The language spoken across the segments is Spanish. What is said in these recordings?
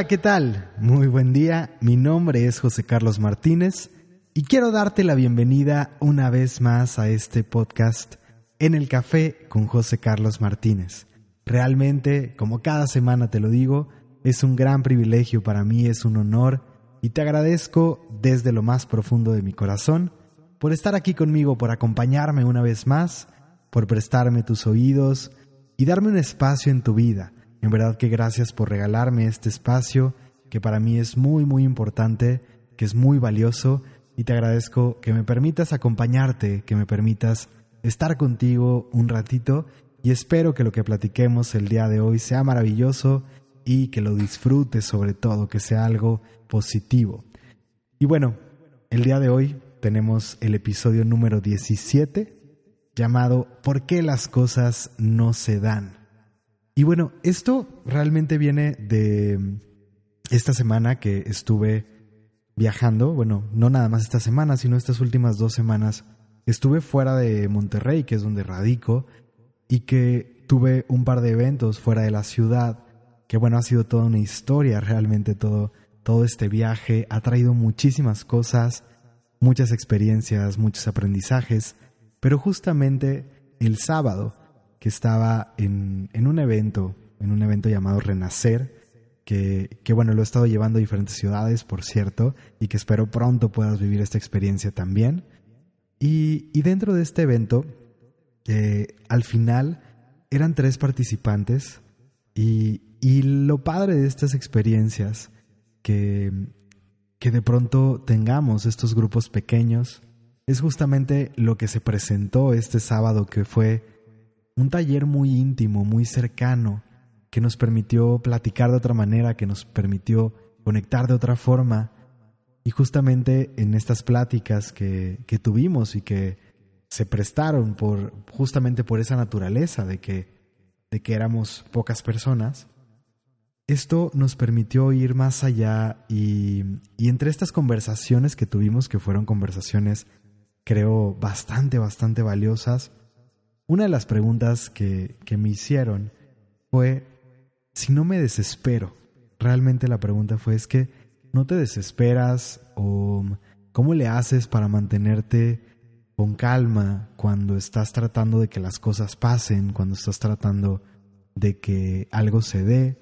Hola, ¿qué tal? Muy buen día, mi nombre es José Carlos Martínez y quiero darte la bienvenida una vez más a este podcast en el café con José Carlos Martínez. Realmente, como cada semana te lo digo, es un gran privilegio para mí, es un honor y te agradezco desde lo más profundo de mi corazón por estar aquí conmigo, por acompañarme una vez más, por prestarme tus oídos y darme un espacio en tu vida. En verdad que gracias por regalarme este espacio que para mí es muy muy importante, que es muy valioso y te agradezco que me permitas acompañarte, que me permitas estar contigo un ratito y espero que lo que platiquemos el día de hoy sea maravilloso y que lo disfrutes sobre todo, que sea algo positivo. Y bueno, el día de hoy tenemos el episodio número 17 llamado ¿Por qué las cosas no se dan? Y bueno, esto realmente viene de esta semana que estuve viajando, bueno, no nada más esta semana, sino estas últimas dos semanas, estuve fuera de Monterrey, que es donde radico, y que tuve un par de eventos fuera de la ciudad, que bueno, ha sido toda una historia realmente todo, todo este viaje, ha traído muchísimas cosas, muchas experiencias, muchos aprendizajes, pero justamente el sábado que estaba en, en un evento, en un evento llamado Renacer, que, que, bueno, lo he estado llevando a diferentes ciudades, por cierto, y que espero pronto puedas vivir esta experiencia también. Y, y dentro de este evento, eh, al final eran tres participantes y, y lo padre de estas experiencias que, que de pronto tengamos estos grupos pequeños es justamente lo que se presentó este sábado, que fue un taller muy íntimo, muy cercano, que nos permitió platicar de otra manera, que nos permitió conectar de otra forma. Y justamente en estas pláticas que, que tuvimos y que se prestaron por justamente por esa naturaleza de que, de que éramos pocas personas, esto nos permitió ir más allá y, y entre estas conversaciones que tuvimos, que fueron conversaciones creo bastante, bastante valiosas, una de las preguntas que, que me hicieron fue si no me desespero. Realmente la pregunta fue es que no te desesperas o cómo le haces para mantenerte con calma cuando estás tratando de que las cosas pasen, cuando estás tratando de que algo se dé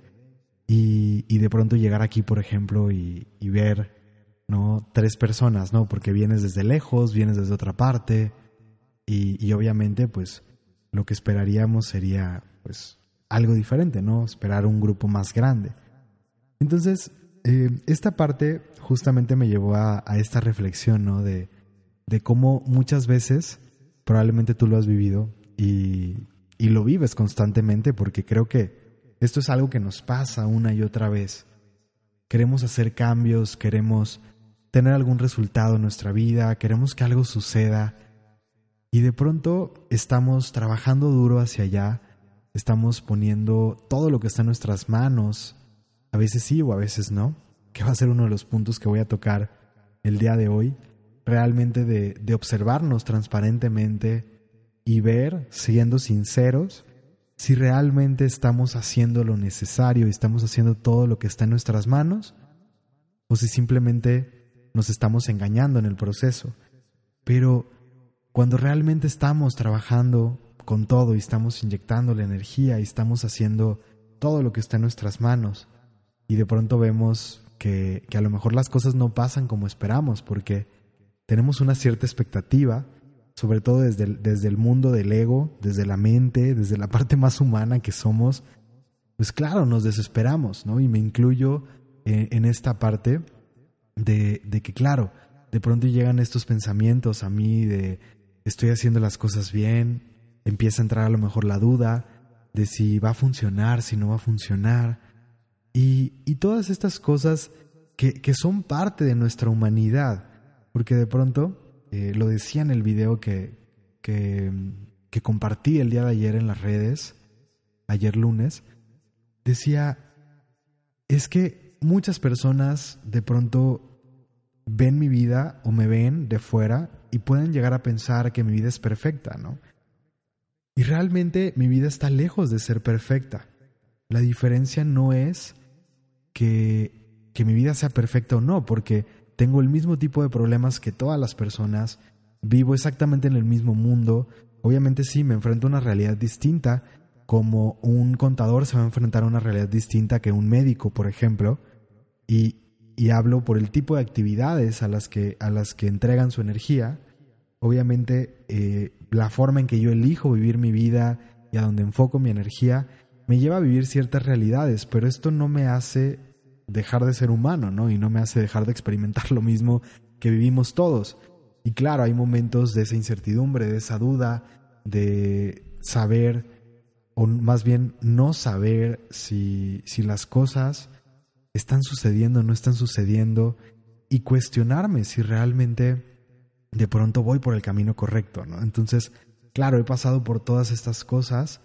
y, de pronto llegar aquí, por ejemplo, y, ver, ¿no? Tres personas, ¿no? Porque vienes desde lejos, vienes desde otra parte y, y obviamente, pues, lo que esperaríamos sería, pues, algo diferente, ¿no? Esperar un grupo más grande. Entonces, eh, esta parte justamente me llevó a, a esta reflexión, ¿no? De, de cómo muchas veces, probablemente tú lo has vivido y, y lo vives constantemente porque creo que esto es algo que nos pasa una y otra vez. Queremos hacer cambios, queremos tener algún resultado en nuestra vida, queremos que algo suceda y de pronto estamos trabajando duro hacia allá, estamos poniendo todo lo que está en nuestras manos, a veces sí o a veces no, que va a ser uno de los puntos que voy a tocar el día de hoy, realmente de, de observarnos transparentemente y ver, siendo sinceros, si realmente estamos haciendo lo necesario y estamos haciendo todo lo que está en nuestras manos, o si simplemente nos estamos engañando en el proceso. Pero cuando realmente estamos trabajando con todo y estamos inyectando la energía y estamos haciendo todo lo que está en nuestras manos, y de pronto vemos que, que a lo mejor las cosas no pasan como esperamos, porque tenemos una cierta expectativa, sobre todo desde el, desde el mundo del ego, desde la mente, desde la parte más humana que somos, pues claro, nos desesperamos, ¿no? Y me incluyo en, en esta parte de, de, que, claro, de pronto llegan estos pensamientos a mí de estoy haciendo las cosas bien, empieza a entrar a lo mejor la duda de si va a funcionar, si no va a funcionar, y, y todas estas cosas que, que son parte de nuestra humanidad, porque de pronto eh, lo decía en el video que, que, que compartí el día de ayer en las redes, ayer lunes, decía, es que muchas personas de pronto ven mi vida o me ven de fuera y pueden llegar a pensar que mi vida es perfecta, ¿no? Y realmente mi vida está lejos de ser perfecta. La diferencia no es que, que mi vida sea perfecta o no, porque tengo el mismo tipo de problemas que todas las personas, vivo exactamente en el mismo mundo, obviamente sí, me enfrento a una realidad distinta, como un contador se va a enfrentar a una realidad distinta que un médico, por ejemplo, y, y hablo por el tipo de actividades a las que, a las que entregan su energía, obviamente eh, la forma en que yo elijo vivir mi vida y a donde enfoco mi energía me lleva a vivir ciertas realidades, pero esto no me hace dejar de ser humano, ¿no? Y no me hace dejar de experimentar lo mismo que vivimos todos. Y claro, hay momentos de esa incertidumbre, de esa duda, de saber, o más bien no saber si, si las cosas están sucediendo no están sucediendo, y cuestionarme si realmente de pronto voy por el camino correcto, ¿no? Entonces, claro, he pasado por todas estas cosas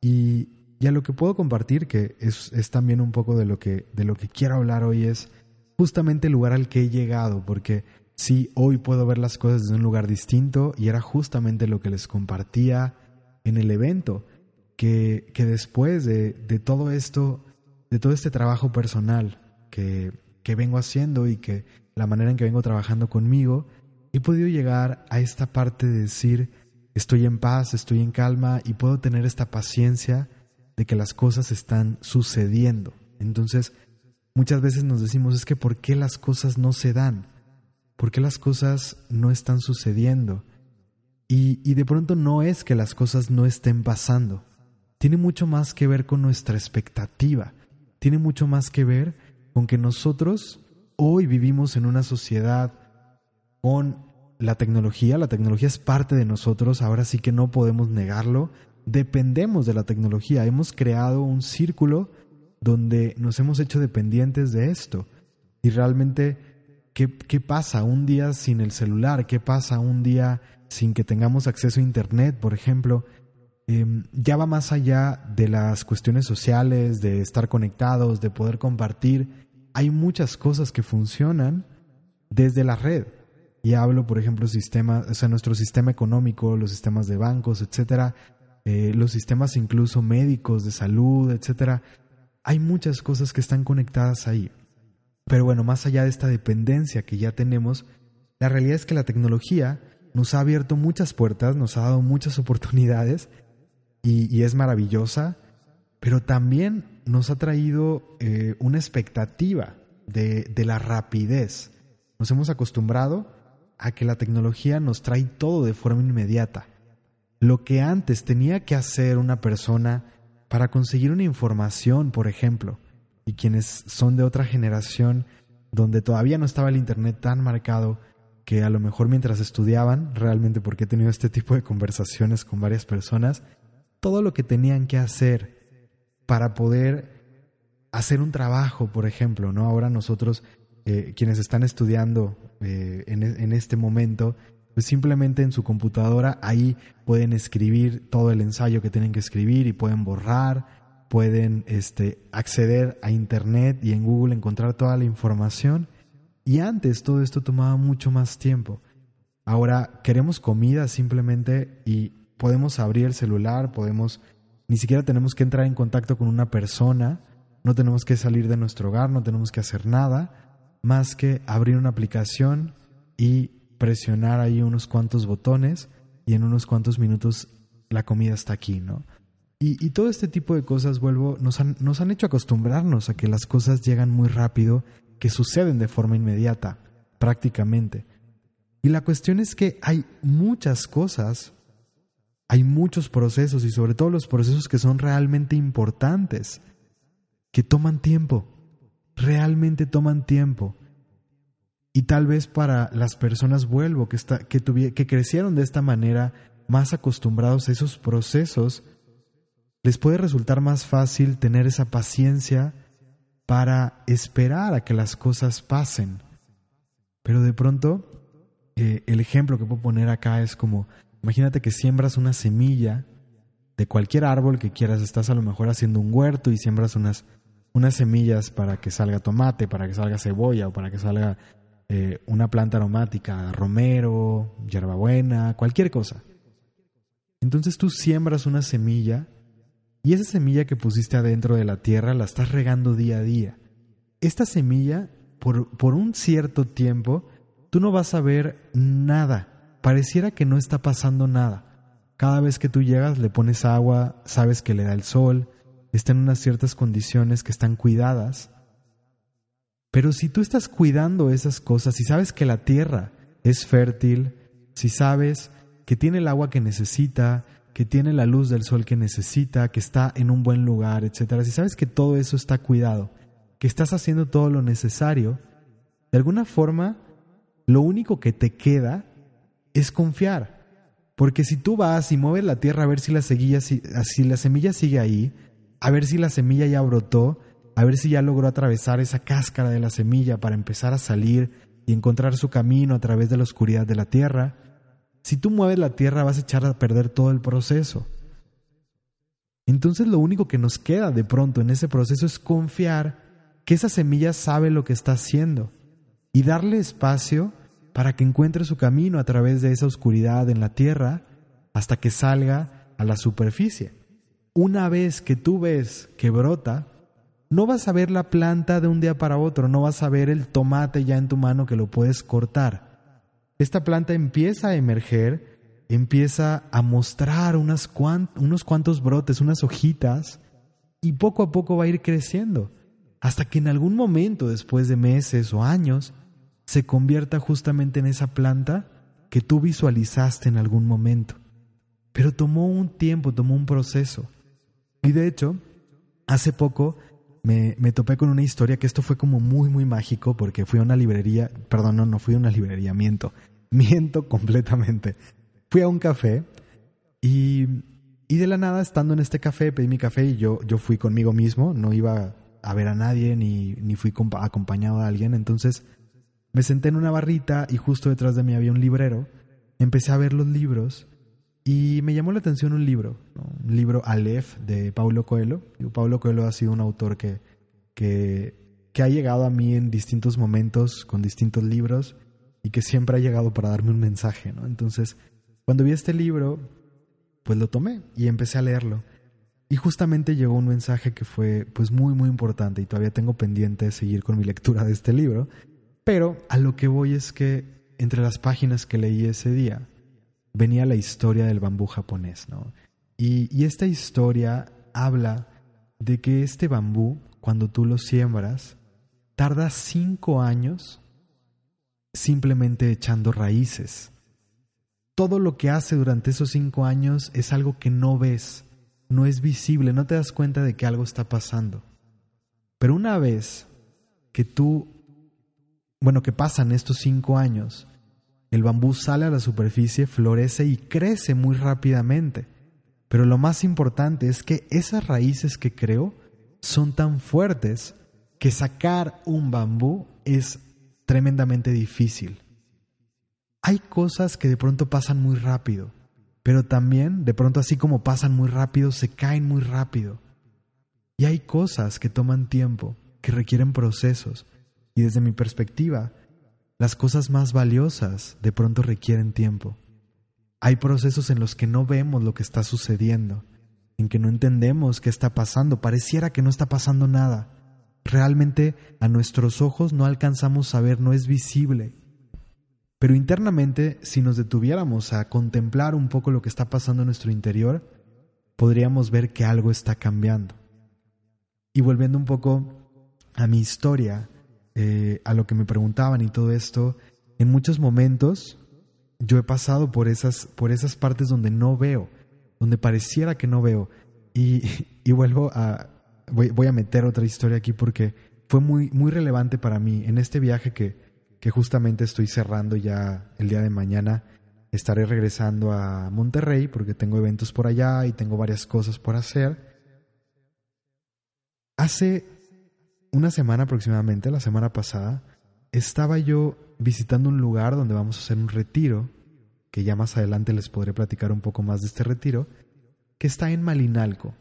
y, y a lo que puedo compartir, que es, es, también un poco de lo, que, de lo que quiero hablar hoy, es justamente el lugar al que he llegado, porque sí, hoy puedo ver las cosas desde un lugar distinto y era justamente lo que les compartía en el evento, que, que después de, de todo esto, de todo este trabajo personal que, que vengo haciendo y que la manera en que vengo trabajando conmigo, he podido llegar a esta parte de decir, estoy en paz, estoy en calma y puedo tener esta paciencia de que las cosas están sucediendo. Entonces, muchas veces nos decimos, es que ¿por qué las cosas no se dan? ¿Por qué las cosas no están sucediendo? Y, y de pronto no es que las cosas no estén pasando. Tiene mucho más que ver con nuestra expectativa. Tiene mucho más que ver con que nosotros hoy vivimos en una sociedad con la tecnología. La tecnología es parte de nosotros, ahora sí que no podemos negarlo. Dependemos de la tecnología. Hemos creado un círculo donde nos hemos hecho dependientes de esto. Y realmente, ¿qué, qué pasa un día sin el celular? ¿Qué pasa un día sin que tengamos acceso a Internet, por ejemplo? Eh, ya va más allá de las cuestiones sociales, de estar conectados, de poder compartir. Hay muchas cosas que funcionan desde la red. Y hablo, por ejemplo, sistema, o sea, nuestro sistema económico, los sistemas de bancos, etcétera, eh, los sistemas incluso médicos, de salud, etcétera. Hay muchas cosas que están conectadas ahí. Pero bueno, más allá de esta dependencia que ya tenemos, la realidad es que la tecnología nos ha abierto muchas puertas, nos ha dado muchas oportunidades y, es maravillosa, pero también nos ha traído eh, una expectativa de, de la rapidez. Nos hemos acostumbrado a que la tecnología nos trae todo de forma inmediata. Lo que antes tenía que hacer una persona para conseguir una información, por ejemplo, y quienes son de otra generación donde todavía no estaba el Internet tan marcado que a lo mejor mientras estudiaban, realmente porque he tenido este tipo de conversaciones con varias personas, todo lo que tenían que hacer para poder hacer un trabajo, por ejemplo, ¿no? Ahora nosotros eh, quienes están estudiando eh, en, en, este momento, pues simplemente en su computadora ahí pueden escribir todo el ensayo que tienen que escribir y pueden borrar, pueden este, acceder a Internet y en Google encontrar toda la información. Y antes todo esto tomaba mucho más tiempo. Ahora queremos comida simplemente y podemos abrir el celular, podemos, ni siquiera tenemos que entrar en contacto con una persona, no tenemos que salir de nuestro hogar, no tenemos que hacer nada más que abrir una aplicación y presionar ahí unos cuantos botones y en unos cuantos minutos la comida está aquí, ¿no? Y, todo este tipo de cosas, vuelvo, nos han, nos han hecho acostumbrarnos a que las cosas llegan muy rápido, que suceden de forma inmediata, prácticamente. Y la cuestión es que hay muchas cosas, hay muchos procesos y sobre todo los procesos que son realmente importantes, que toman tiempo realmente toman tiempo. Y tal vez para las personas vuelvo que, está, que, que crecieron de esta manera, más acostumbrados a esos procesos, les puede resultar más fácil tener esa paciencia para esperar a que las cosas pasen. Pero de pronto, eh, el ejemplo que puedo poner acá es como, imagínate que siembras una semilla de cualquier árbol que quieras, estás a lo mejor haciendo un huerto y siembras unas unas semillas para que salga tomate, para que salga cebolla o para que salga eh, una planta aromática, romero, hierbabuena, cualquier cosa. Entonces tú siembras una semilla y esa semilla que pusiste adentro de la tierra la estás regando día a día. esta semilla, por, por un cierto tiempo, tú no vas a ver nada. Pareciera que no está pasando nada. Cada vez que tú llegas le pones agua, sabes que le da el sol, está en unas ciertas condiciones que están cuidadas. Pero si tú estás cuidando esas cosas, si sabes que la tierra es fértil, si sabes que tiene el agua que necesita, que tiene la luz del sol que necesita, que está en un buen lugar, etcétera, si sabes que todo eso está cuidado, que estás haciendo todo lo necesario, de alguna forma lo único que te queda es confiar. Porque si tú vas y mueves la tierra a ver si la, semilla, si, la semilla sigue ahí, a ver si la semilla ya brotó, a ver si ya logró atravesar esa cáscara de la semilla para empezar a salir y encontrar su camino a través de la oscuridad de la tierra, si tú mueves la tierra vas a echar a perder todo el proceso. Entonces lo único que nos queda de pronto en ese proceso es confiar que esa semilla sabe lo que está haciendo y darle espacio para que encuentre su camino a través de esa oscuridad en la tierra hasta que salga a la superficie. Una vez que tú ves que brota, no vas a ver la planta de un día para otro, no vas a ver el tomate ya en tu mano que lo puedes cortar. Esta planta empieza a emerger, empieza a mostrar unos cuantos brotes, unas hojitas, y poco a poco va a ir creciendo, hasta que en algún momento, después de meses o años, se convierta justamente en esa planta que tú visualizaste en algún momento. Pero tomó un tiempo, tomó un proceso. Y de hecho, hace poco me, me, topé con una historia que esto fue como muy, muy mágico porque fui a una librería, perdón, no, no fui a una librería, miento, miento completamente. Fui a un café y, y de la nada, estando en este café, pedí mi café y yo, yo fui conmigo mismo, no iba a ver a nadie ni, ni fui acompañado de alguien, entonces me senté en una barrita y justo detrás de mí había un librero. Empecé a ver los libros y me llamó la atención un libro, un libro Aleph de Paulo Coelho. Paulo Coelho ha sido un autor que, que, que ha llegado a mí en distintos momentos con distintos libros y que siempre ha llegado para darme un mensaje. ¿no? Entonces, cuando vi este libro, pues lo tomé y empecé a leerlo. Y justamente llegó un mensaje que fue pues muy muy importante y todavía tengo pendiente de seguir con mi lectura de este libro, pero a lo que voy es que entre las páginas que leí ese día venía la historia del bambú japonés, ¿no? Y, esta historia habla de que este bambú, cuando tú lo siembras, tarda cinco años simplemente echando raíces. Todo lo que hace durante esos cinco años es algo que no ves, no es visible, no te das cuenta de que algo está pasando. Pero una vez que tú bueno, que pasan estos cinco años, el bambú sale a la superficie, florece y crece muy rápidamente. Pero lo más importante es que esas raíces que creó son tan fuertes que sacar un bambú es tremendamente difícil. Hay cosas que de pronto pasan muy rápido, pero también de pronto así como pasan muy rápido, se caen muy rápido. Y hay cosas que toman tiempo, que requieren procesos, y desde mi perspectiva, las cosas más valiosas de pronto requieren tiempo. Hay procesos en los que no vemos lo que está sucediendo, en que no entendemos qué está pasando, pareciera que no está pasando nada. Realmente a nuestros ojos no alcanzamos a ver, no es visible. Pero internamente, si nos detuviéramos a contemplar un poco lo que está pasando en nuestro interior, podríamos ver que algo está cambiando. Y volviendo un poco a mi historia, eh, a lo que me preguntaban y todo esto, en muchos momentos yo he pasado por esas, por esas partes donde no veo, donde pareciera que no veo. Y, y vuelvo a, voy, voy, a meter otra historia aquí porque fue muy, muy relevante para mí en este viaje que, que justamente estoy cerrando ya el día de mañana. Estaré regresando a Monterrey porque tengo eventos por allá y tengo varias cosas por hacer. Hace una semana aproximadamente, la semana pasada, estaba yo visitando un lugar donde vamos a hacer un retiro, que ya más adelante les podré platicar un poco más de este retiro, que está en Malinalco.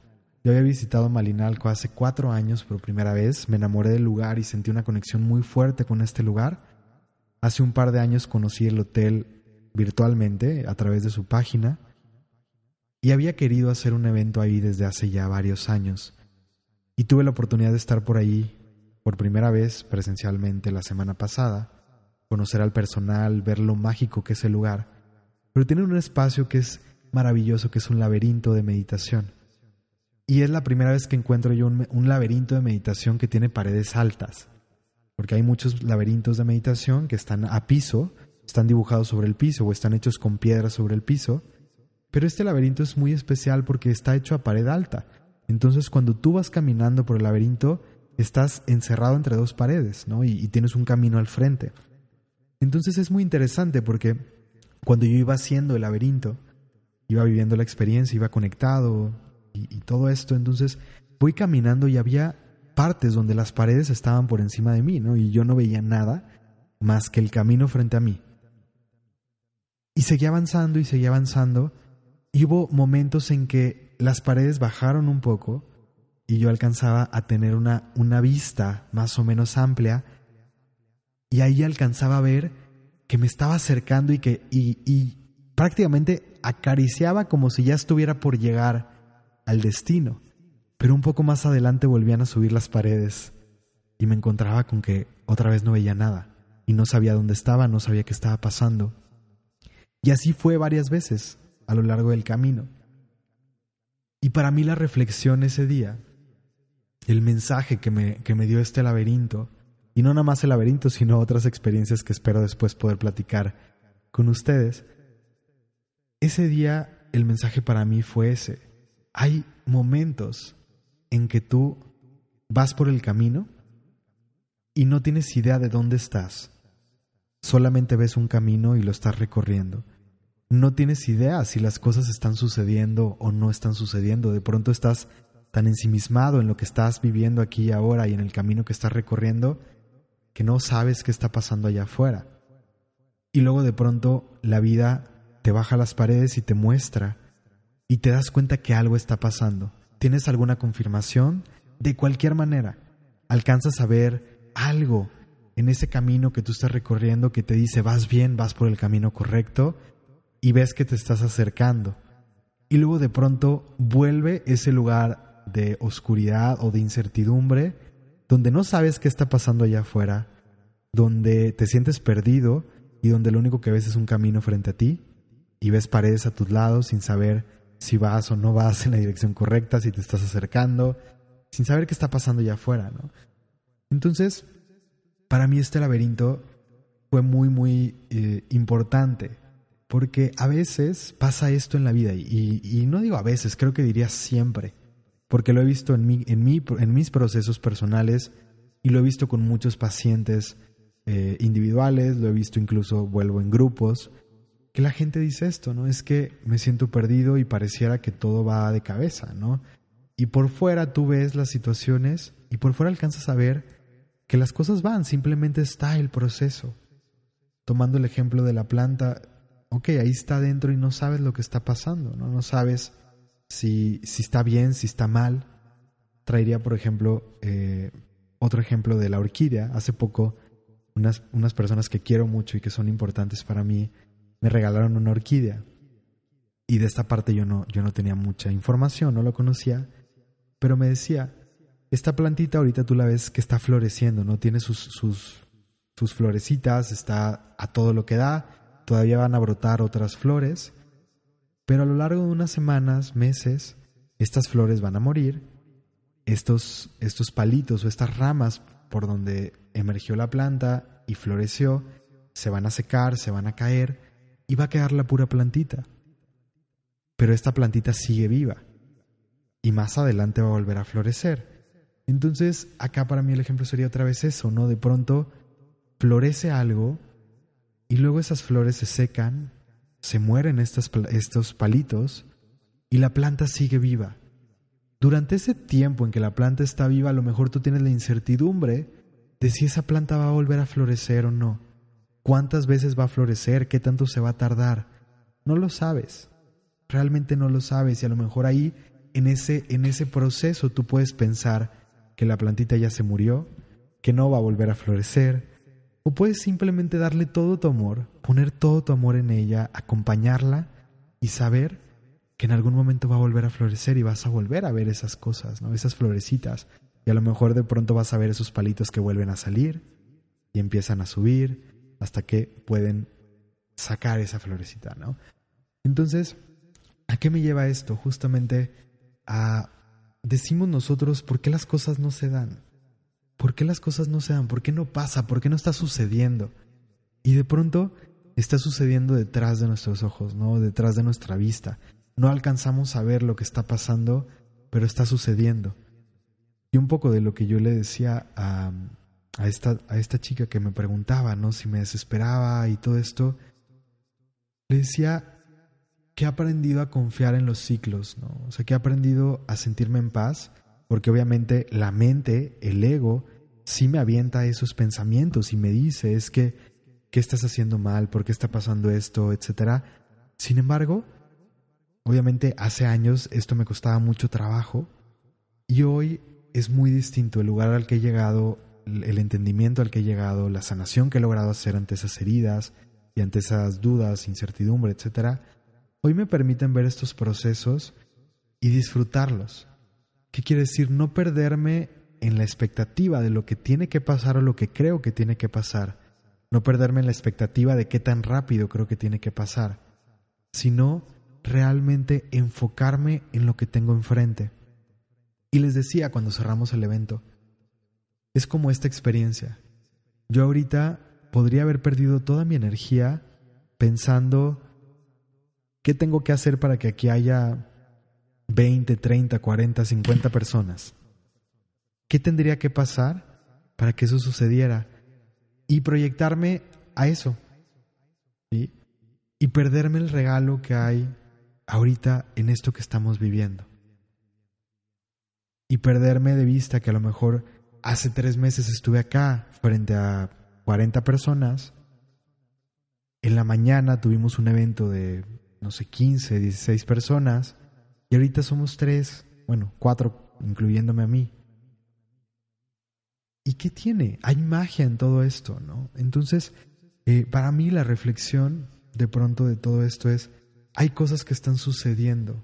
Yo había visitado Malinalco hace cuatro años por primera vez, me enamoré del lugar y sentí una conexión muy fuerte con este lugar. Hace un par de años conocí el hotel virtualmente a través de su página y había querido hacer un evento ahí desde hace ya varios años. Y tuve la oportunidad de estar por ahí por primera vez presencialmente la semana pasada, conocer al personal, ver lo mágico que es el lugar, pero tienen un espacio que es maravilloso, que es un laberinto de meditación. Y es la primera vez que encuentro yo un, laberinto de meditación que tiene paredes altas, porque hay muchos laberintos de meditación que están a piso, están dibujados sobre el piso o están hechos con piedras sobre el piso, pero este laberinto es muy especial porque está hecho a pared alta. Entonces cuando tú vas caminando por el laberinto, estás encerrado entre dos paredes, ¿no? Y, tienes un camino al frente. Entonces es muy interesante porque cuando yo iba haciendo el laberinto, iba viviendo la experiencia, iba conectado y, todo esto, entonces voy caminando y había partes donde las paredes estaban por encima de mí, ¿no? Y yo no veía nada más que el camino frente a mí. Y seguía avanzando y seguía avanzando. Y hubo momentos en que las paredes bajaron un poco y yo alcanzaba a tener una, una vista más o menos amplia y ahí alcanzaba a ver que me estaba acercando y que y, prácticamente acariciaba como si ya estuviera por llegar al destino. Pero un poco más adelante volvían a subir las paredes y me encontraba con que otra vez no veía nada y no sabía dónde estaba, no sabía qué estaba pasando. Y así fue varias veces a lo largo del camino. Y para mí la reflexión ese día el mensaje que me, que me dio este laberinto, y no nada más el laberinto, sino otras experiencias que espero después poder platicar con ustedes, ese día el mensaje para mí fue ese. Hay momentos en que tú vas por el camino y no tienes idea de dónde estás. Solamente ves un camino y lo estás recorriendo. No tienes idea si las cosas están sucediendo o no están sucediendo. De pronto estás tan ensimismado en lo que estás viviendo aquí y ahora y en el camino que estás recorriendo que no sabes qué está pasando allá afuera. Y luego de pronto la vida te baja las paredes y te muestra y te das cuenta que algo está pasando. Tienes alguna confirmación de cualquier manera. Alcanzas a ver algo en ese camino que tú estás recorriendo que te dice vas bien, vas por el camino correcto y ves que te estás acercando. Y luego de pronto vuelve ese lugar de oscuridad o de incertidumbre, donde no sabes qué está pasando allá afuera, donde te sientes perdido y donde lo único que ves es un camino frente a ti y ves paredes a tus lados sin saber si vas o no vas en la dirección correcta, si te estás acercando, sin saber qué está pasando allá afuera, ¿no? Entonces, para mí este laberinto fue muy, muy eh, importante, porque a veces pasa esto en la vida, y, y no digo a veces, creo que diría siempre porque lo he visto en, mi, en, mi, en mis procesos personales y lo he visto con muchos pacientes eh, individuales, lo he visto incluso, vuelvo en grupos, que la gente dice esto, ¿no? Es que me siento perdido y pareciera que todo va de cabeza, ¿no? Y por fuera tú ves las situaciones y por fuera alcanzas a ver que las cosas van, simplemente está el proceso. Tomando el ejemplo de la planta, ok, ahí está dentro y no sabes lo que está pasando, ¿no? No sabes si, si está bien, si está mal. Traería, por ejemplo, eh, otro ejemplo de la orquídea. Hace poco, unas, unas personas que quiero mucho y que son importantes para mí me regalaron una orquídea. Y de esta parte yo no, yo no tenía mucha información, no lo conocía, pero me decía, esta plantita ahorita tú la ves que está floreciendo, ¿no? Tiene sus, sus, sus florecitas, está a todo lo que da, todavía van a brotar otras flores, pero a lo largo de unas semanas, meses, estas flores van a morir, estos, estos palitos o estas ramas por donde emergió la planta y floreció, se van a secar, se van a caer y va a quedar la pura plantita. Pero esta plantita sigue viva y más adelante va a volver a florecer. Entonces, acá para mí el ejemplo sería otra vez eso, ¿no? De pronto florece algo y luego esas flores se secan se mueren estos, palitos y la planta sigue viva. Durante ese tiempo en que la planta está viva, a lo mejor tú tienes la incertidumbre de si esa planta va a volver a florecer o no. ¿Cuántas veces va a florecer? ¿Qué tanto se va a tardar? No lo sabes. Realmente no lo sabes y a lo mejor ahí en ese en ese proceso tú puedes pensar que la plantita ya se murió, que no va a volver a florecer, o puedes simplemente darle todo tu amor, poner todo tu amor en ella, acompañarla y saber que en algún momento va a volver a florecer y vas a volver a ver esas cosas, ¿no? Esas florecitas. y a lo mejor de pronto vas a ver esos palitos que vuelven a salir y empiezan a subir hasta que pueden sacar esa florecita, ¿no? Entonces, ¿a qué me lleva esto? Justamente a decimos nosotros por qué las cosas no se dan. ¿Por qué las cosas no se dan? ¿Por qué no pasa? ¿Por qué no está sucediendo? Y de pronto está sucediendo detrás de nuestros ojos, ¿no? Detrás de nuestra vista. No alcanzamos a ver lo que está pasando, pero está sucediendo. Y un poco de lo que yo le decía a, a, esta, a esta chica que me preguntaba, ¿no? Si me desesperaba y todo esto, le decía que he aprendido a confiar en los ciclos, ¿no? O sea, que he aprendido a sentirme en paz, porque obviamente la mente, el ego, sí me avienta esos pensamientos y me dice, es que ¿qué estás haciendo mal? ¿Por qué está pasando esto? etcétera. Sin embargo, obviamente hace años esto me costaba mucho trabajo y hoy es muy distinto el lugar al que he llegado, el entendimiento al que he llegado, la sanación que he logrado hacer ante esas heridas y ante esas dudas, incertidumbre, etcétera. Hoy me permiten ver estos procesos y disfrutarlos. ¿Qué quiere decir? No perderme en la expectativa de lo que tiene que pasar o lo que creo que tiene que pasar, no perderme en la expectativa de qué tan rápido creo que tiene que pasar, sino realmente enfocarme en lo que tengo enfrente. Y les decía cuando cerramos el evento, es como esta experiencia. Yo ahorita podría haber perdido toda mi energía pensando qué tengo que hacer para que aquí haya 20, 30, 40, 50 personas. ¿Qué tendría que pasar para que eso sucediera? y proyectarme a eso. Y perderme el regalo que hay ahorita en esto que estamos viviendo. Y perderme de vista que a lo mejor hace tres meses estuve acá frente a 40 personas. En la mañana tuvimos un evento de, no sé, 15, 16 personas. Y ahorita somos tres, bueno, cuatro, incluyéndome a mí. ¿Y qué tiene? Hay magia en todo esto, ¿no? Entonces, eh, para mí la reflexión de pronto de todo esto es, hay cosas que están sucediendo,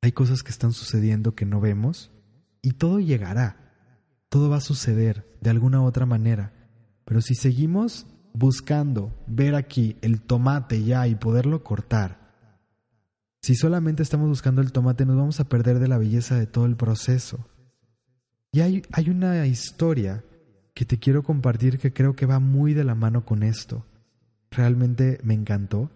hay cosas que están sucediendo que no vemos y todo llegará, todo va a suceder de alguna u otra manera, pero si seguimos buscando ver aquí el tomate ya y poderlo cortar, si solamente estamos buscando el tomate nos vamos a perder de la belleza de todo el proceso. Y hay, hay una historia que te quiero compartir que creo que va muy de la mano con esto. Realmente me encantó.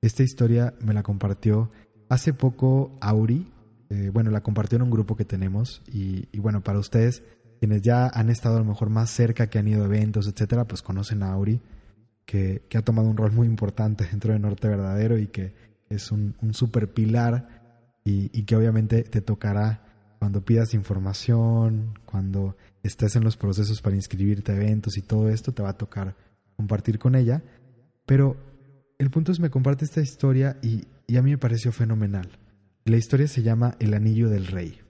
Esta historia me la compartió hace poco Auri. Eh, bueno, la compartió en un grupo que tenemos. Y, bueno, para ustedes, quienes ya han estado a lo mejor más cerca, que han ido a eventos, etcétera, pues conocen a Auri, que, que ha tomado un rol muy importante dentro de Norte Verdadero y que es un, un super pilar y, y que obviamente te tocará cuando pidas información, cuando estés en los procesos para inscribirte a eventos y todo esto, te va a tocar compartir con ella. Pero el punto es, me comparte esta historia y, y a mí me pareció fenomenal. La historia se llama El Anillo del Rey.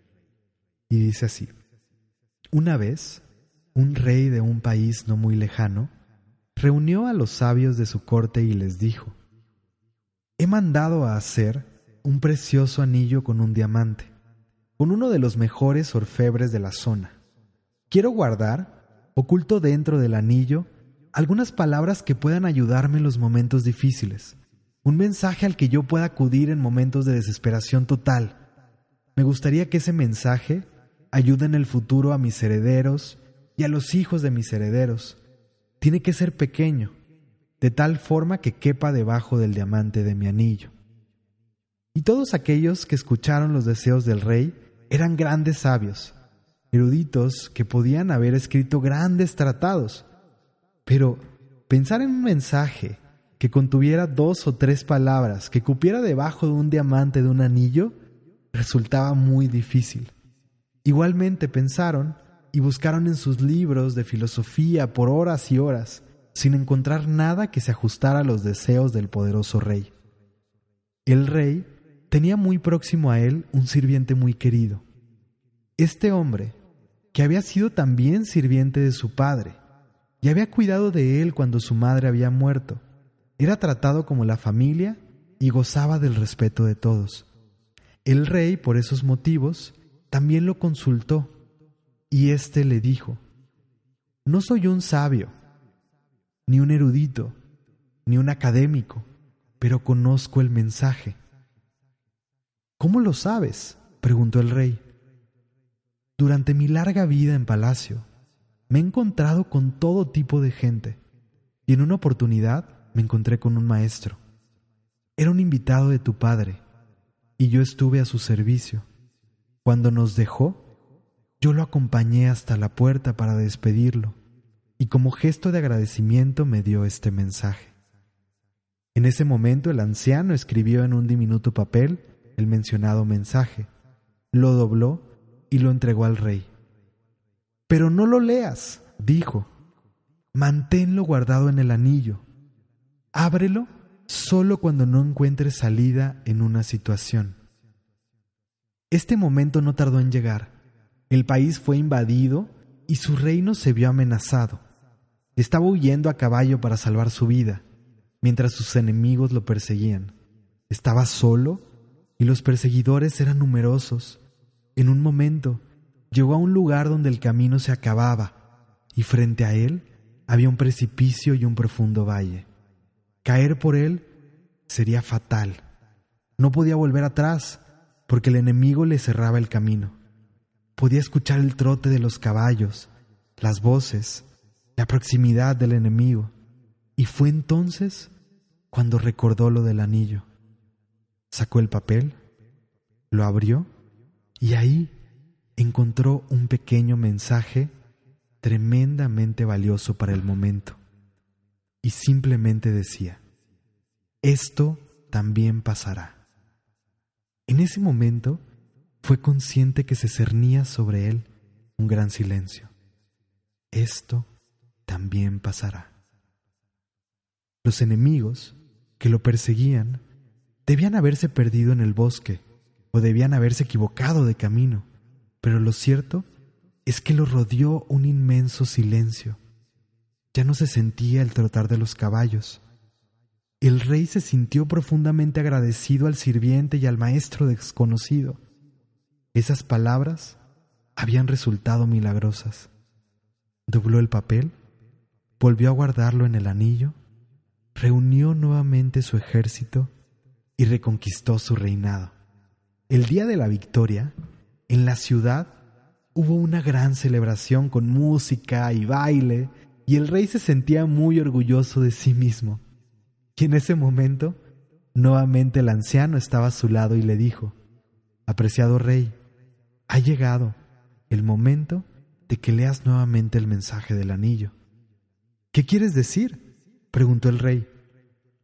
Y dice así, una vez, un rey de un país no muy lejano reunió a los sabios de su corte y les dijo, he mandado a hacer un precioso anillo con un diamante con uno de los mejores orfebres de la zona. Quiero guardar, oculto dentro del anillo, algunas palabras que puedan ayudarme en los momentos difíciles, un mensaje al que yo pueda acudir en momentos de desesperación total. Me gustaría que ese mensaje ayude en el futuro a mis herederos y a los hijos de mis herederos. Tiene que ser pequeño, de tal forma que quepa debajo del diamante de mi anillo. Y todos aquellos que escucharon los deseos del rey eran grandes sabios, eruditos que podían haber escrito grandes tratados. Pero pensar en un mensaje que contuviera dos o tres palabras, que cupiera debajo de un diamante de un anillo, resultaba muy difícil. Igualmente pensaron y buscaron en sus libros de filosofía por horas y horas, sin encontrar nada que se ajustara a los deseos del poderoso rey. El rey tenía muy próximo a él un sirviente muy querido. Este hombre, que había sido también sirviente de su padre, y había cuidado de él cuando su madre había muerto, era tratado como la familia y gozaba del respeto de todos. El rey, por esos motivos, también lo consultó, Y éste le dijo, No soy un sabio, ni un erudito, ni un académico, pero conozco el mensaje. ¿Cómo lo sabes? preguntó el rey. Durante mi larga vida en palacio, me he encontrado con todo tipo de gente, y en una oportunidad me encontré con un maestro. Era un invitado de tu padre, y yo estuve a su servicio. Cuando nos dejó, yo lo acompañé hasta la puerta para despedirlo, y como gesto de agradecimiento me dio este mensaje. En ese momento el anciano escribió en un diminuto papel el mencionado mensaje, lo dobló y lo entregó al rey. Pero no lo leas, dijo, manténlo guardado en el anillo, ábrelo solo cuando no encuentres salida en una situación. Este momento no tardó en llegar. El país fue invadido y su reino se vio amenazado. Estaba huyendo a caballo para salvar su vida mientras sus enemigos lo perseguían. Estaba solo y los perseguidores eran numerosos. En un momento llegó a un lugar donde el camino se acababa y frente a él había un precipicio y un profundo valle. Caer por él sería fatal. No podía volver atrás porque el enemigo le cerraba el camino. Podía escuchar el trote de los caballos, las voces, la proximidad del enemigo. Y fue entonces cuando recordó lo del anillo. Sacó el papel, lo abrió y ahí encontró un pequeño mensaje tremendamente valioso para el momento. Y simplemente decía, esto también pasará. En ese momento fue consciente que se cernía sobre él un gran silencio. Esto también pasará. Los enemigos que lo perseguían debían haberse perdido en el bosque o debían haberse equivocado de camino, pero lo cierto es que lo rodeó un inmenso silencio. Ya no se sentía el trotar de los caballos. El rey se sintió profundamente agradecido al sirviente y al maestro desconocido. Esas palabras habían resultado milagrosas. Dobló el papel, volvió a guardarlo en el anillo reunió nuevamente su ejército y reconquistó su reinado. El día de la victoria, en la ciudad hubo una gran celebración con música y baile, y el rey se sentía muy orgulloso de sí mismo. Y en ese momento, nuevamente el anciano estaba a su lado y le dijo, Apreciado rey, ha llegado el momento de que leas nuevamente el mensaje del anillo. ¿Qué quieres decir? preguntó el rey.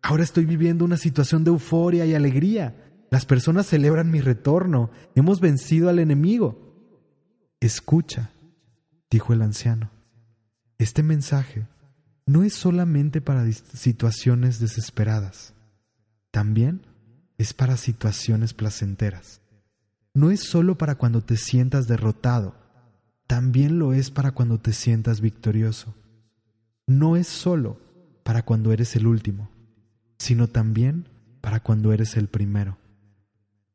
Ahora estoy viviendo una situación de euforia y alegría. Las personas celebran mi retorno. Hemos vencido al enemigo. Escucha, dijo el anciano. Este mensaje no es solamente para situaciones desesperadas. También es para situaciones placenteras. No es solo para cuando te sientas derrotado. También lo es para cuando te sientas victorioso. No es solo para cuando eres el último, sino también para cuando eres el primero.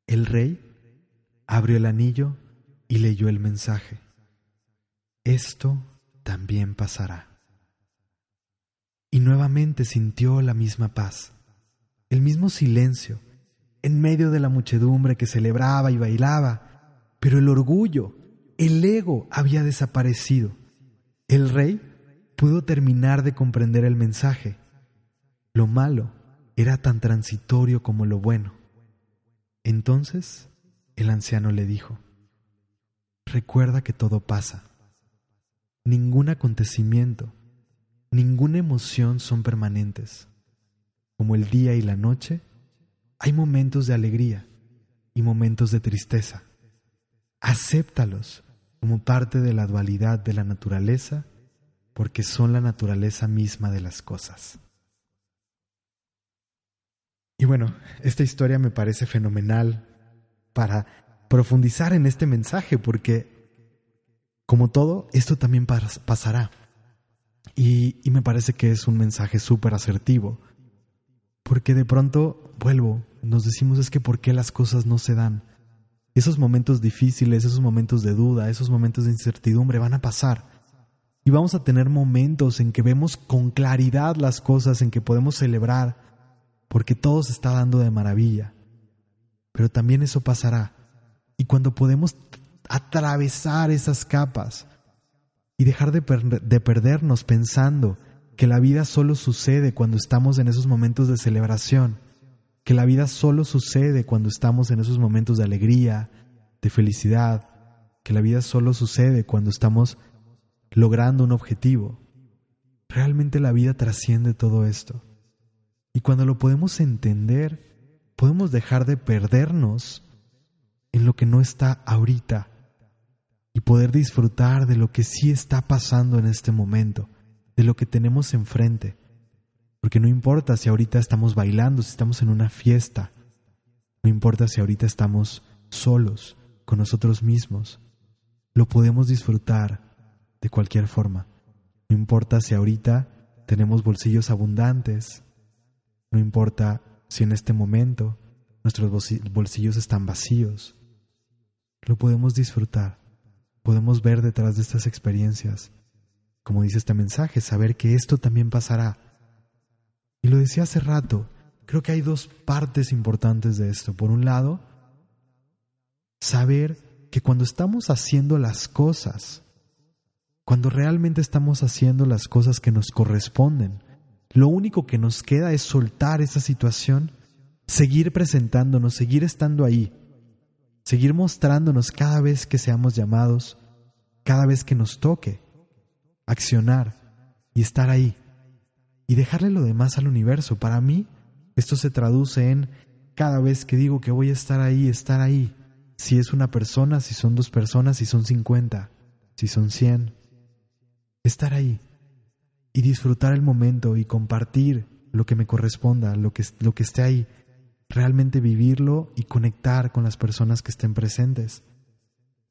El rey abrió el anillo y leyó el mensaje. Esto también pasará. Y nuevamente sintió la misma paz, el mismo silencio, en medio de la muchedumbre que celebraba y bailaba, pero el orgullo, el ego había desaparecido. El rey pudo terminar de comprender el mensaje. Lo malo era tan transitorio como lo bueno. Entonces el anciano le dijo, Recuerda que todo pasa. Ningún acontecimiento, ninguna emoción son permanentes. Como el día y la noche, hay momentos de alegría y momentos de tristeza. Acéptalos como parte de la dualidad de la naturaleza porque son la naturaleza misma de las cosas. Y bueno, esta historia me parece fenomenal para profundizar en este mensaje, porque como todo, esto también pasará. Y, y me parece que es un mensaje súper asertivo, porque de pronto, vuelvo, nos decimos es que ¿por qué las cosas no se dan? esos momentos difíciles, esos momentos de duda, esos momentos de incertidumbre van a pasar. Y vamos a tener momentos en que vemos con claridad las cosas, en que podemos celebrar, porque todo se está dando de maravilla. Pero también eso pasará. Y cuando podemos atravesar esas capas y dejar de, de perdernos pensando que la vida solo sucede cuando estamos en esos momentos de celebración, que la vida solo sucede cuando estamos en esos momentos de alegría, de felicidad, que la vida solo sucede cuando estamos logrando un objetivo. Realmente la vida trasciende todo esto. Y cuando lo podemos entender, podemos dejar de perdernos en lo que no está ahorita y poder disfrutar de lo que sí está pasando en este momento, de lo que tenemos enfrente. Porque no importa si ahorita estamos bailando, si estamos en una fiesta, no importa si ahorita estamos solos, con nosotros mismos, lo podemos disfrutar de cualquier forma. No importa si ahorita tenemos bolsillos abundantes, no importa si en este momento nuestros bolsillos están vacíos, lo podemos disfrutar, podemos ver detrás de estas experiencias, como dice este mensaje, saber que esto también pasará y lo decía hace rato, creo que hay dos partes importantes de esto. Por un lado, saber que cuando estamos haciendo las cosas, cuando realmente estamos haciendo las cosas que nos corresponden, lo único que nos queda es soltar esa situación, seguir presentándonos, seguir estando ahí, seguir mostrándonos cada vez que seamos llamados, cada vez que nos toque, accionar y estar ahí y dejarle lo demás al universo. Para mí, esto se traduce en cada vez que digo que voy a estar ahí, estar ahí. Si es una persona, si son dos personas, si son cincuenta, si son cien. Estar ahí y disfrutar el momento y compartir lo que me corresponda, lo que, lo que esté ahí. Realmente vivirlo y conectar con las personas que estén presentes.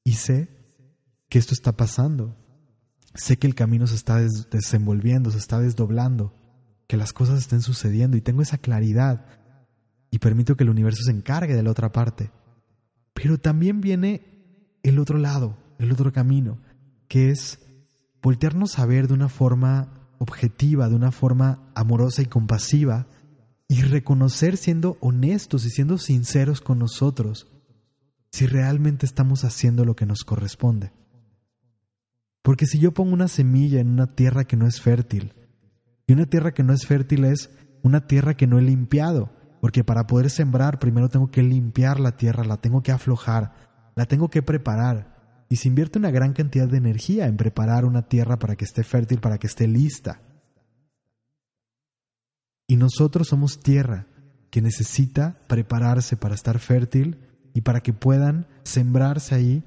Y sé que esto está pasando. Sé que el camino se está desenvolviendo, se está desdoblando que las cosas estén sucediendo y tengo esa claridad y permito que el universo se encargue de la otra parte. Pero también viene el otro lado, el otro camino, que es voltearnos a ver de una forma objetiva, de una forma amorosa y compasiva, y reconocer siendo honestos y siendo sinceros con nosotros si realmente estamos haciendo lo que nos corresponde. Porque si yo pongo una semilla en una tierra que no es fértil, y una tierra que no es fértil es una tierra que no he limpiado, porque para poder sembrar primero tengo que limpiar la tierra, la tengo que aflojar, la tengo que preparar. Y se invierte una gran cantidad de energía en preparar una tierra para que esté fértil, para que esté lista. Y nosotros somos tierra que necesita prepararse para estar fértil y para que puedan sembrarse ahí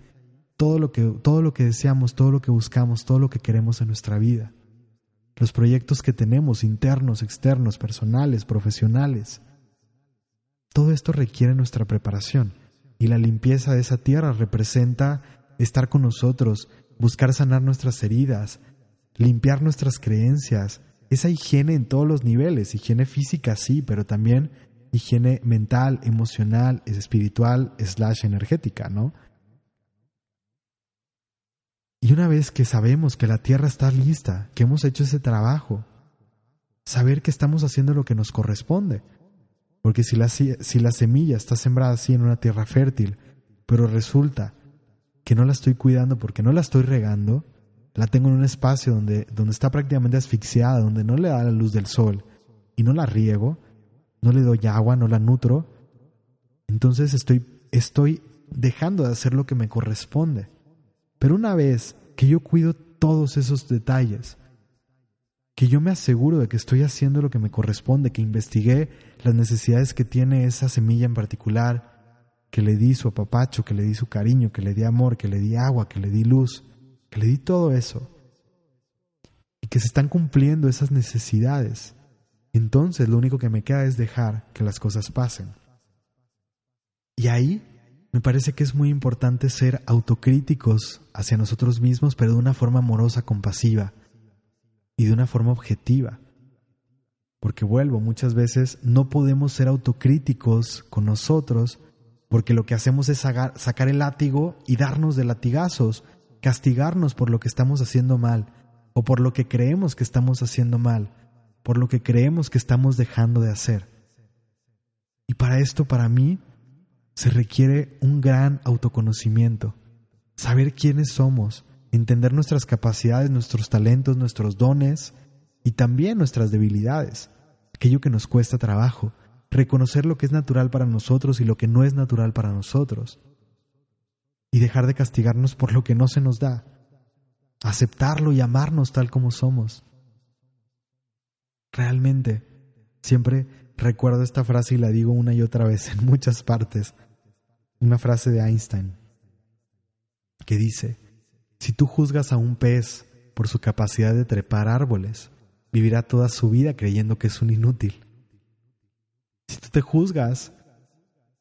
todo lo que, todo lo que deseamos, todo lo que buscamos, todo lo que queremos en nuestra vida los proyectos que tenemos, internos, externos, personales, profesionales. Todo esto requiere nuestra preparación y la limpieza de esa tierra representa estar con nosotros, buscar sanar nuestras heridas, limpiar nuestras creencias, esa higiene en todos los niveles, higiene física sí, pero también higiene mental, emocional, espiritual, slash energética, ¿no? Y una vez que sabemos que la tierra está lista, que hemos hecho ese trabajo, saber que estamos haciendo lo que nos corresponde. Porque si la, si la semilla está sembrada así en una tierra fértil, pero resulta que no la estoy cuidando porque no la estoy regando, la tengo en un espacio donde, donde está prácticamente asfixiada, donde no le da la luz del sol y no la riego, no le doy agua, no la nutro, entonces estoy, estoy dejando de hacer lo que me corresponde. Pero una vez que yo cuido todos esos detalles, que yo me aseguro de que estoy haciendo lo que me corresponde, que investigué las necesidades que tiene esa semilla en particular, que le di su apapacho, que le di su cariño, que le di amor, que le di agua, que le di luz, que le di todo eso, y que se están cumpliendo esas necesidades, entonces lo único que me queda es dejar que las cosas pasen. Y ahí me parece que es muy importante ser autocríticos hacia nosotros mismos, pero de una forma amorosa, compasiva y de una forma objetiva. Porque vuelvo, muchas veces no podemos ser autocríticos con nosotros porque lo que hacemos es sacar el látigo y darnos de latigazos, castigarnos por lo que estamos haciendo mal, o por lo que creemos que estamos haciendo mal, por lo que creemos que estamos dejando de hacer. Y para esto, para mí, se requiere un gran autoconocimiento, saber quiénes somos, entender nuestras capacidades, nuestros talentos, nuestros dones y también nuestras debilidades, aquello que nos cuesta trabajo, reconocer lo que es natural para nosotros y lo que no es natural para nosotros, y dejar de castigarnos por lo que no se nos da, aceptarlo y amarnos tal como somos. Realmente, siempre recuerdo esta frase y la digo una y otra vez en muchas partes, una frase de Einstein, que dice, si tú juzgas a un pez por su capacidad de trepar árboles, vivirá toda su vida creyendo que es un inútil. Si tú te juzgas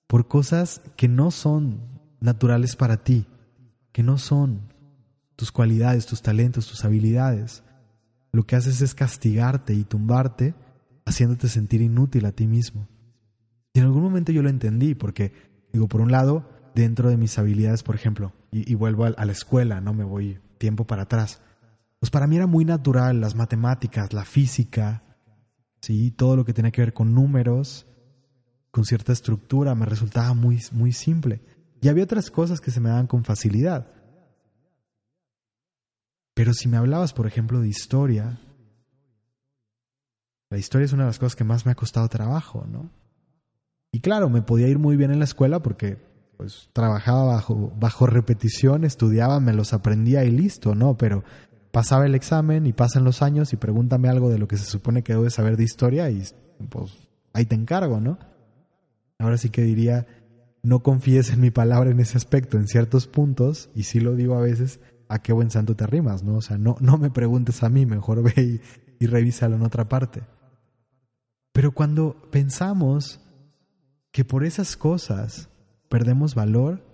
por cosas que no son naturales para ti, que no son tus cualidades, tus talentos, tus habilidades, lo que haces es castigarte y tumbarte, haciéndote sentir inútil a ti mismo. Y en algún momento yo lo entendí, porque, digo, por un lado, dentro de mis habilidades, por ejemplo, y, vuelvo a, la escuela, no me voy tiempo para atrás, pues para mí era muy natural las matemáticas, la física, ¿sí? todo lo que tenía que ver con números, con cierta estructura, me resultaba muy, muy simple. Y había otras cosas que se me daban con facilidad. Pero si me hablabas, por ejemplo, de historia, la historia es una de las cosas que más me ha costado trabajo, ¿no? Y claro, me podía ir muy bien en la escuela porque pues trabajaba bajo, bajo repetición, estudiaba, me los aprendía y listo, ¿no? Pero pasaba el examen y pasan los años y pregúntame algo de lo que se supone que debo saber de historia y pues ahí te encargo, ¿no? Ahora sí que diría, no confíes en mi palabra en ese aspecto, en ciertos puntos, y sí lo digo a veces, a qué buen santo te arrimas, ¿no? O sea, no, no me preguntes a mí, mejor ve y, y revísalo en otra parte. Pero cuando pensamos que por esas cosas perdemos valor,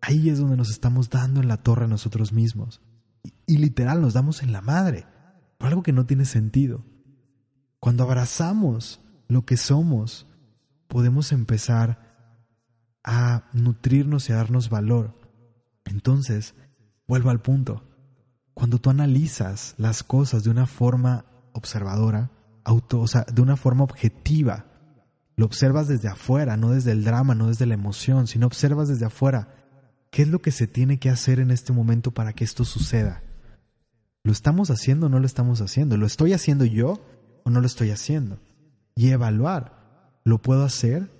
ahí es donde nos estamos dando en la torre a nosotros mismos. Y, literal nos damos en la madre, por algo que no tiene sentido. Cuando abrazamos lo que somos, podemos empezar a nutrirnos y a darnos valor. Entonces, vuelvo al punto. Cuando tú analizas las cosas de una forma observadora, auto, o sea, de una forma objetiva, lo observas desde afuera, no desde el drama, no desde la emoción, sino observas desde afuera. ¿Qué es lo que se tiene que hacer en este momento para que esto suceda? ¿Lo estamos haciendo o no lo estamos haciendo? ¿Lo estoy haciendo yo o no lo estoy haciendo? Y evaluar, ¿lo puedo hacer?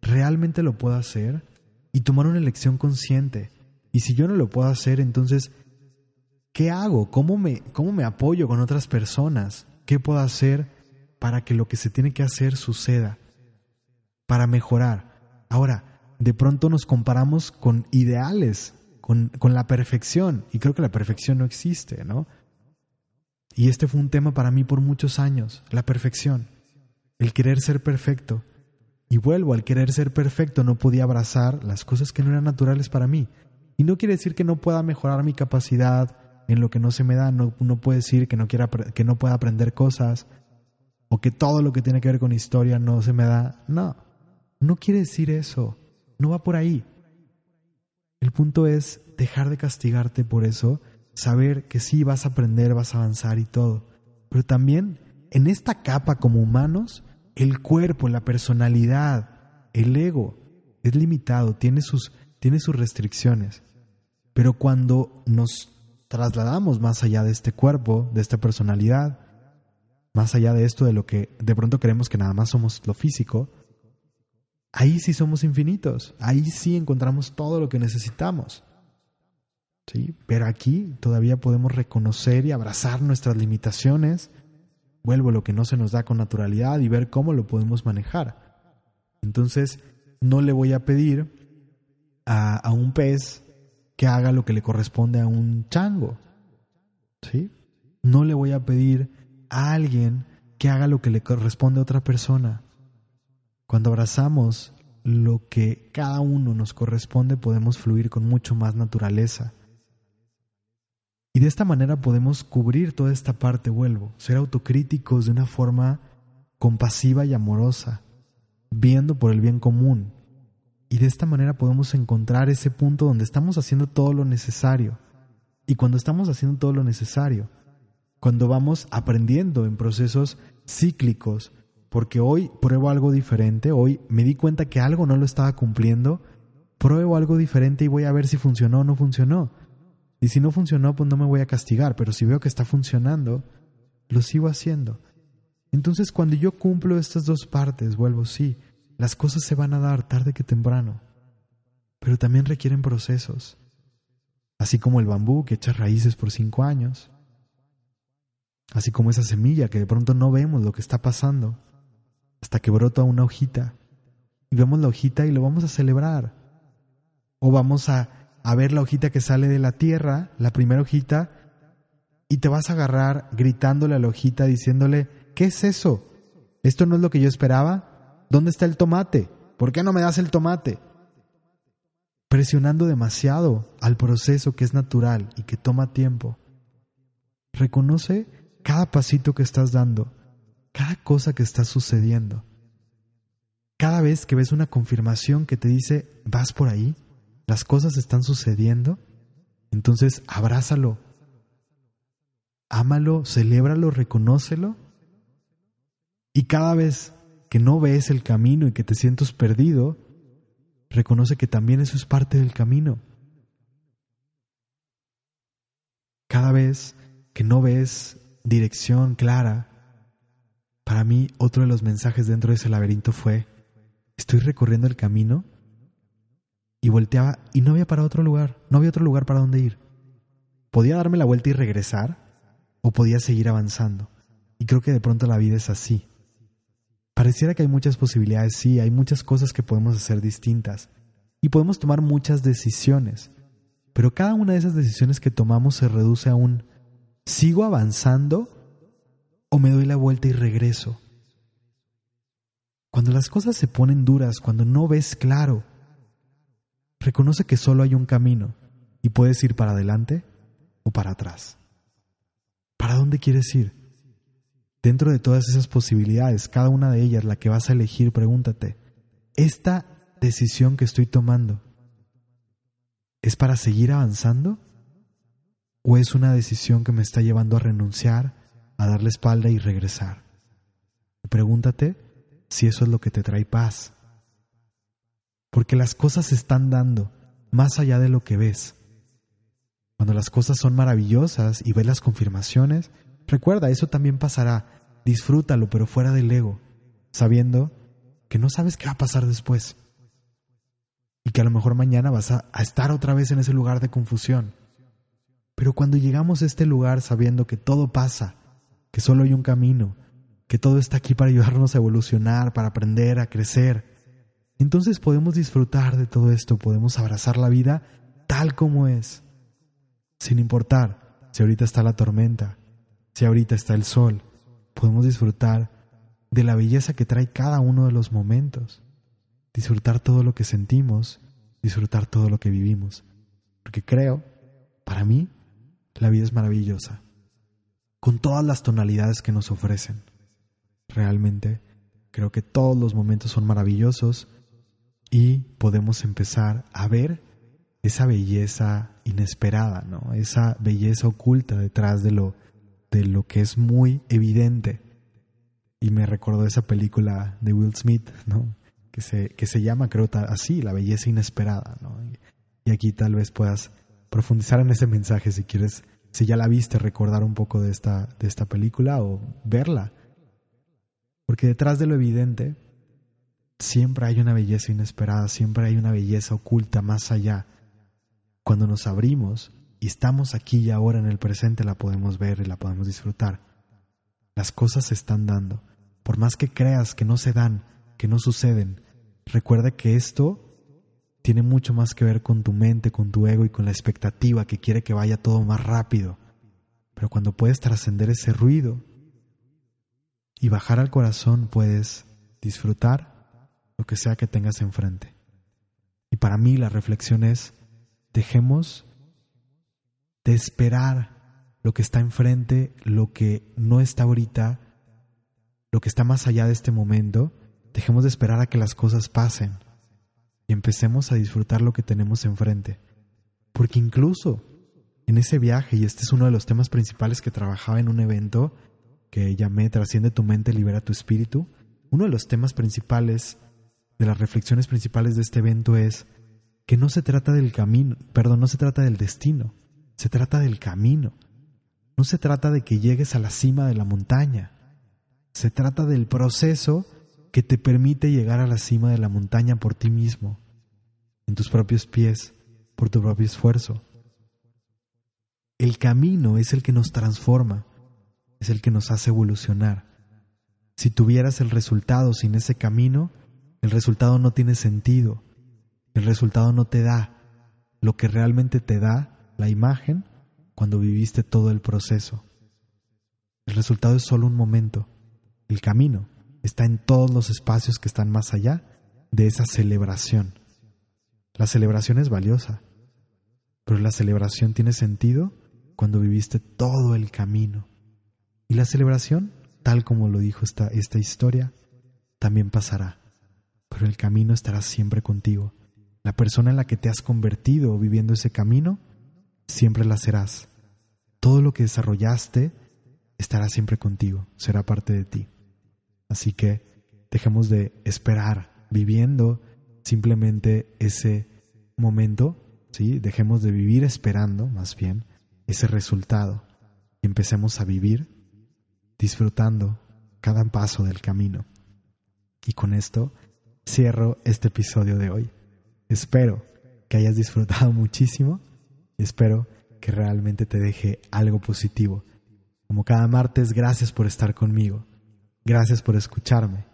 ¿Realmente lo puedo hacer? Y tomar una elección consciente. Y si yo no lo puedo hacer, entonces, ¿qué hago? ¿Cómo me, cómo me apoyo con otras personas? ¿Qué puedo hacer para que lo que se tiene que hacer suceda? para mejorar. Ahora, de pronto nos comparamos con ideales, con, con, la perfección, y creo que la perfección no existe, ¿no? Y este fue un tema para mí por muchos años, la perfección, el querer ser perfecto. Y vuelvo, al querer ser perfecto no podía abrazar las cosas que no eran naturales para mí. Y no quiere decir que no pueda mejorar mi capacidad en lo que no se me da, no, no puede decir que no, quiera, que no pueda aprender cosas, o que todo lo que tiene que ver con historia no se me da. No, no quiere decir eso, no va por ahí. El punto es dejar de castigarte por eso, saber que sí vas a aprender, vas a avanzar y todo. Pero también en esta capa como humanos, el cuerpo, la personalidad, el ego es limitado, tiene sus, tiene sus restricciones. Pero cuando nos trasladamos más allá de este cuerpo, de esta personalidad, más allá de esto de lo que de pronto creemos que nada más somos lo físico, ahí sí somos infinitos, ahí sí encontramos todo lo que necesitamos. Pero aquí todavía podemos reconocer y abrazar nuestras limitaciones, vuelvo lo que no se nos da con naturalidad y ver cómo lo podemos manejar. Entonces, no le voy a pedir a, a un pez que haga lo que le corresponde a un chango. ¿Sí? No le voy a pedir a alguien que haga lo que le corresponde a otra persona. Cuando abrazamos lo que cada uno nos corresponde, podemos fluir con mucho más naturaleza. Y de esta manera podemos cubrir toda esta parte, vuelvo, ser autocríticos de una forma compasiva y amorosa, viendo por el bien común Y de esta manera podemos encontrar ese punto donde estamos haciendo todo lo necesario. Y cuando estamos haciendo todo lo necesario, cuando vamos aprendiendo en procesos cíclicos, porque hoy pruebo algo diferente, hoy me di cuenta que algo no lo estaba cumpliendo, pruebo algo diferente y voy a ver si funcionó o no funcionó. Y si no funcionó, pues no me voy a castigar, pero si veo que está funcionando, lo sigo haciendo. Entonces cuando yo cumplo estas dos partes, vuelvo, sí, las cosas se van a dar tarde que temprano, pero también requieren procesos. Así como el bambú que echa raíces por cinco años, así como esa semilla que de pronto no vemos lo que está pasando, hasta que brota una hojita, y vemos la hojita y lo vamos a celebrar. O vamos a, a ver la hojita que sale de la tierra, la primera hojita, y te vas a agarrar gritándole a la hojita, diciéndole, ¿qué es eso? ¿Esto no es lo que yo esperaba? ¿Dónde está el tomate? ¿Por qué no me das el tomate? Presionando demasiado al proceso que es natural y que toma tiempo. Reconoce cada pasito que estás dando, cada cosa que está sucediendo. Cada vez que ves una confirmación que te dice, vas por ahí, las cosas están sucediendo, entonces abrázalo, ámalo, celébralo, reconócelo. Y cada vez que no ves el camino y que te sientes perdido, reconoce que también eso es parte del camino. Cada vez que no ves dirección clara, para mí otro de los mensajes dentro de ese laberinto fue, estoy recorriendo el camino y volteaba y no había para otro lugar, no había otro lugar para donde ir. Podía darme la vuelta y regresar, o podía seguir avanzando. Y creo que de pronto la vida es así. Pareciera que hay muchas posibilidades, sí, hay muchas cosas que podemos hacer distintas y podemos tomar muchas decisiones, pero cada una de esas decisiones que tomamos se reduce a un ¿sigo avanzando o me doy la vuelta y regreso? Cuando las cosas se ponen duras, cuando no ves claro, reconoce que solo hay un camino y puedes ir para adelante o para atrás. ¿Para dónde quieres ir? Dentro de todas esas posibilidades, cada una de ellas, la que vas a elegir, pregúntate, ¿esta decisión que estoy tomando es para seguir avanzando? ¿O es una decisión que me está llevando a renunciar, a darle espalda y regresar? pregúntate si eso es lo que te trae paz. Porque las cosas se están dando más allá de lo que ves. Cuando las cosas son maravillosas y ves las confirmaciones, recuerda, eso también pasará. Disfrútalo, pero fuera del ego, sabiendo que no sabes qué va a pasar después. Y que a lo mejor mañana vas a, estar otra vez en ese lugar de confusión. Pero cuando llegamos a este lugar sabiendo que todo pasa, que solo hay un camino, que todo está aquí para ayudarnos a evolucionar, para aprender, a crecer, entonces podemos disfrutar de todo esto, podemos abrazar la vida tal como es sin importar si ahorita está la tormenta, si ahorita está el sol, podemos disfrutar de la belleza que trae cada uno de los momentos, disfrutar todo lo que sentimos, disfrutar todo lo que vivimos, porque creo, para mí, la vida es maravillosa, con todas las tonalidades que nos ofrecen. Realmente, creo que todos los momentos son maravillosos y podemos empezar a ver esa belleza inesperada, ¿no? Esa belleza oculta detrás de lo, de lo que es muy evidente. Y me recordó esa película de Will Smith, ¿no? Que se, que se llama, creo, así, La belleza inesperada, ¿no? Y, aquí tal vez puedas profundizar en ese mensaje si quieres, si ya la viste, recordar un poco de esta, de esta película o verla. Porque detrás de lo evidente siempre hay una belleza inesperada, siempre hay una belleza oculta más allá cuando nos abrimos y estamos aquí y ahora en el presente, la podemos ver y la podemos disfrutar. Las cosas se están dando. Por más que creas que no se dan, que no suceden, recuerda que esto tiene mucho más que ver con tu mente, con tu ego y con la expectativa que quiere que vaya todo más rápido. Pero cuando puedes trascender ese ruido y bajar al corazón, puedes disfrutar lo que sea que tengas enfrente. Y para mí la reflexión es, Dejemos de esperar lo que está enfrente, lo que no está ahorita, lo que está más allá de este momento. Dejemos de esperar a que las cosas pasen. y empecemos a disfrutar lo que tenemos enfrente. Porque incluso en ese viaje, y este es uno de los temas principales que trabajaba en un evento que llamé Trasciende tu mente, libera tu espíritu, uno de los temas principales, de las reflexiones principales de este evento es que no se trata del camino, perdón, no se trata del destino, se trata del camino. No se trata de que llegues a la cima de la montaña, se trata del proceso que te permite llegar a la cima de la montaña por ti mismo, en tus propios pies, por tu propio esfuerzo. El camino es el que nos transforma, es el que nos hace evolucionar. Si tuvieras el resultado sin ese camino, el resultado no tiene sentido, el resultado no te da lo que realmente te da la imagen cuando viviste todo el proceso. El resultado es solo un momento, el camino está en todos los espacios que están más allá de esa celebración. La celebración es valiosa, pero la celebración tiene sentido cuando viviste todo el camino. Y la celebración, tal como lo dijo esta, esta historia, también pasará, pero el camino estará siempre contigo. La persona en la que te has convertido viviendo ese camino, siempre la serás. Todo lo que desarrollaste estará siempre contigo, será parte de ti. Así que dejemos de esperar viviendo simplemente ese momento, ¿sí? Dejemos de vivir esperando, más bien, ese resultado y empecemos a vivir disfrutando cada paso del camino. Y con esto cierro este episodio de hoy. Espero que hayas disfrutado muchísimo y espero que realmente te deje algo positivo. Como cada martes, gracias por estar conmigo. Gracias por escucharme.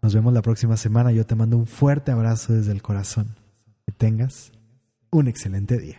Nos vemos la próxima semana. Yo te mando un fuerte abrazo desde el corazón. Que tengas un excelente día.